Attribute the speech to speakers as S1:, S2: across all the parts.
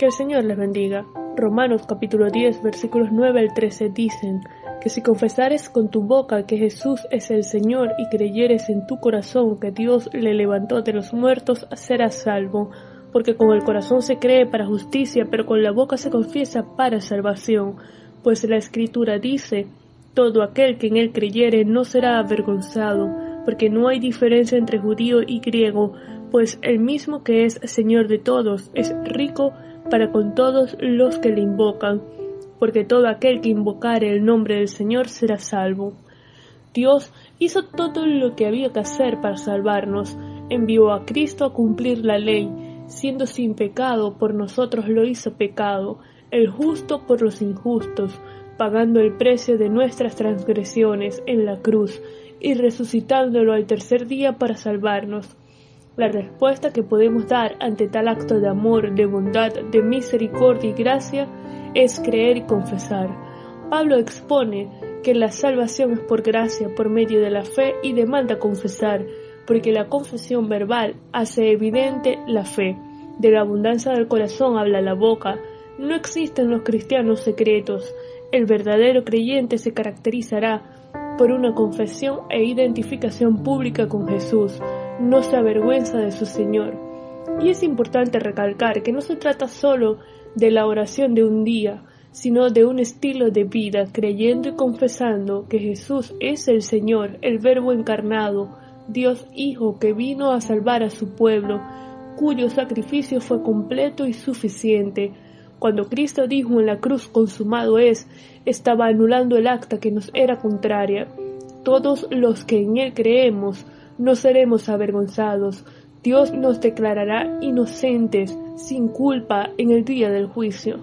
S1: Que el Señor les bendiga. Romanos capítulo 10 versículos 9 al 13 dicen que si confesares con tu boca que Jesús es el Señor y creyeres en tu corazón que Dios le levantó de los muertos, serás salvo. Porque con el corazón se cree para justicia, pero con la boca se confiesa para salvación. Pues la Escritura dice, todo aquel que en él creyere no será avergonzado, porque no hay diferencia entre judío y griego, pues el mismo que es Señor de todos es rico para con todos los que le invocan, porque todo aquel que invocare el nombre del Señor será salvo. Dios hizo todo lo que había que hacer para salvarnos, envió a Cristo a cumplir la ley, siendo sin pecado por nosotros lo hizo pecado, el justo por los injustos, pagando el precio de nuestras transgresiones en la cruz y resucitándolo al tercer día para salvarnos. La respuesta que podemos dar ante tal acto de amor, de bondad, de misericordia y gracia es creer y confesar. Pablo expone que la salvación es por gracia, por medio de la fe y demanda confesar, porque la confesión verbal hace evidente la fe. De la abundancia del corazón habla la boca. No existen los cristianos secretos. El verdadero creyente se caracterizará por una confesión e identificación pública con Jesús, no se avergüenza de su Señor. Y es importante recalcar que no se trata solo de la oración de un día, sino de un estilo de vida, creyendo y confesando que Jesús es el Señor, el Verbo encarnado, Dios Hijo que vino a salvar a su pueblo, cuyo sacrificio fue completo y suficiente. Cuando Cristo dijo en la cruz consumado es, estaba anulando el acta que nos era contraria. Todos los que en Él creemos no seremos avergonzados. Dios nos declarará inocentes, sin culpa, en el día del juicio.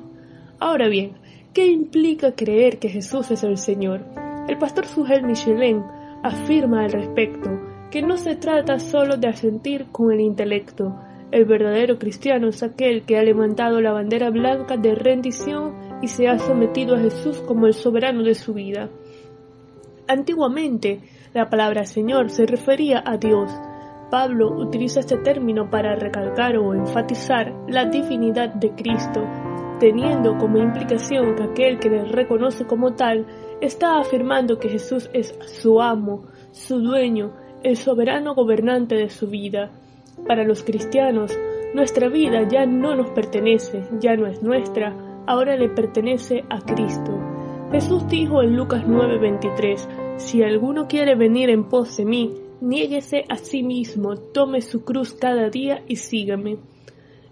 S1: Ahora bien, ¿qué implica creer que Jesús es el Señor? El pastor Sugel Michelin afirma al respecto que no se trata solo de asentir con el intelecto. El verdadero cristiano es aquel que ha levantado la bandera blanca de rendición y se ha sometido a Jesús como el soberano de su vida. Antiguamente, la palabra Señor se refería a Dios. Pablo utiliza este término para recalcar o enfatizar la divinidad de Cristo, teniendo como implicación que aquel que le reconoce como tal está afirmando que Jesús es su amo, su dueño, el soberano gobernante de su vida. Para los cristianos, nuestra vida ya no nos pertenece, ya no es nuestra, ahora le pertenece a Cristo. Jesús dijo en Lucas 9:23, Si alguno quiere venir en pos de mí, niéguese a sí mismo, tome su cruz cada día y sígame.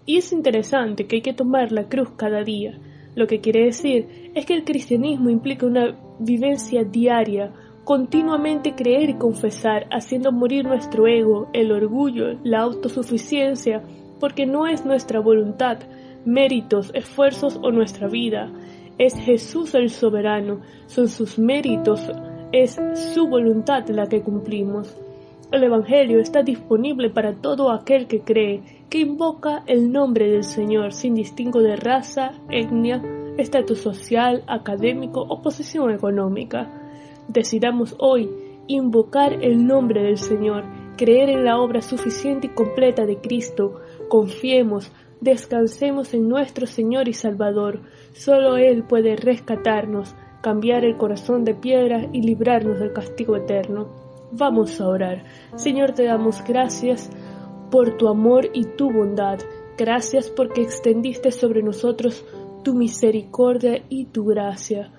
S1: Y es interesante que hay que tomar la cruz cada día. Lo que quiere decir es que el cristianismo implica una vivencia diaria, continuamente creer y confesar, haciendo morir nuestro ego, el orgullo, la autosuficiencia, porque no es nuestra voluntad, méritos, esfuerzos o nuestra vida, es Jesús el soberano, son sus méritos, es su voluntad la que cumplimos. El Evangelio está disponible para todo aquel que cree, que invoca el nombre del Señor sin distingo de raza, etnia, estatus social, académico o posición económica. Decidamos hoy invocar el nombre del Señor, creer en la obra suficiente y completa de Cristo, confiemos, Descansemos en nuestro Señor y Salvador. Solo Él puede rescatarnos, cambiar el corazón de piedra y librarnos del castigo eterno. Vamos a orar. Señor, te damos gracias por tu amor y tu bondad. Gracias porque extendiste sobre nosotros tu misericordia y tu gracia.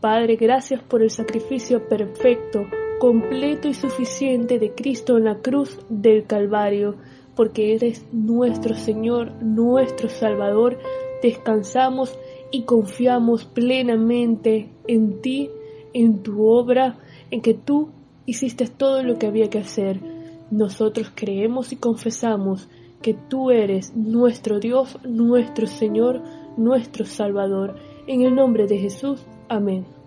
S1: Padre, gracias por el sacrificio perfecto, completo y suficiente de Cristo en la cruz del Calvario porque eres nuestro Señor, nuestro Salvador, descansamos y confiamos plenamente en ti, en tu obra, en que tú hiciste todo lo que había que hacer. Nosotros creemos y confesamos que tú eres nuestro Dios, nuestro Señor, nuestro Salvador. En el nombre de Jesús. Amén.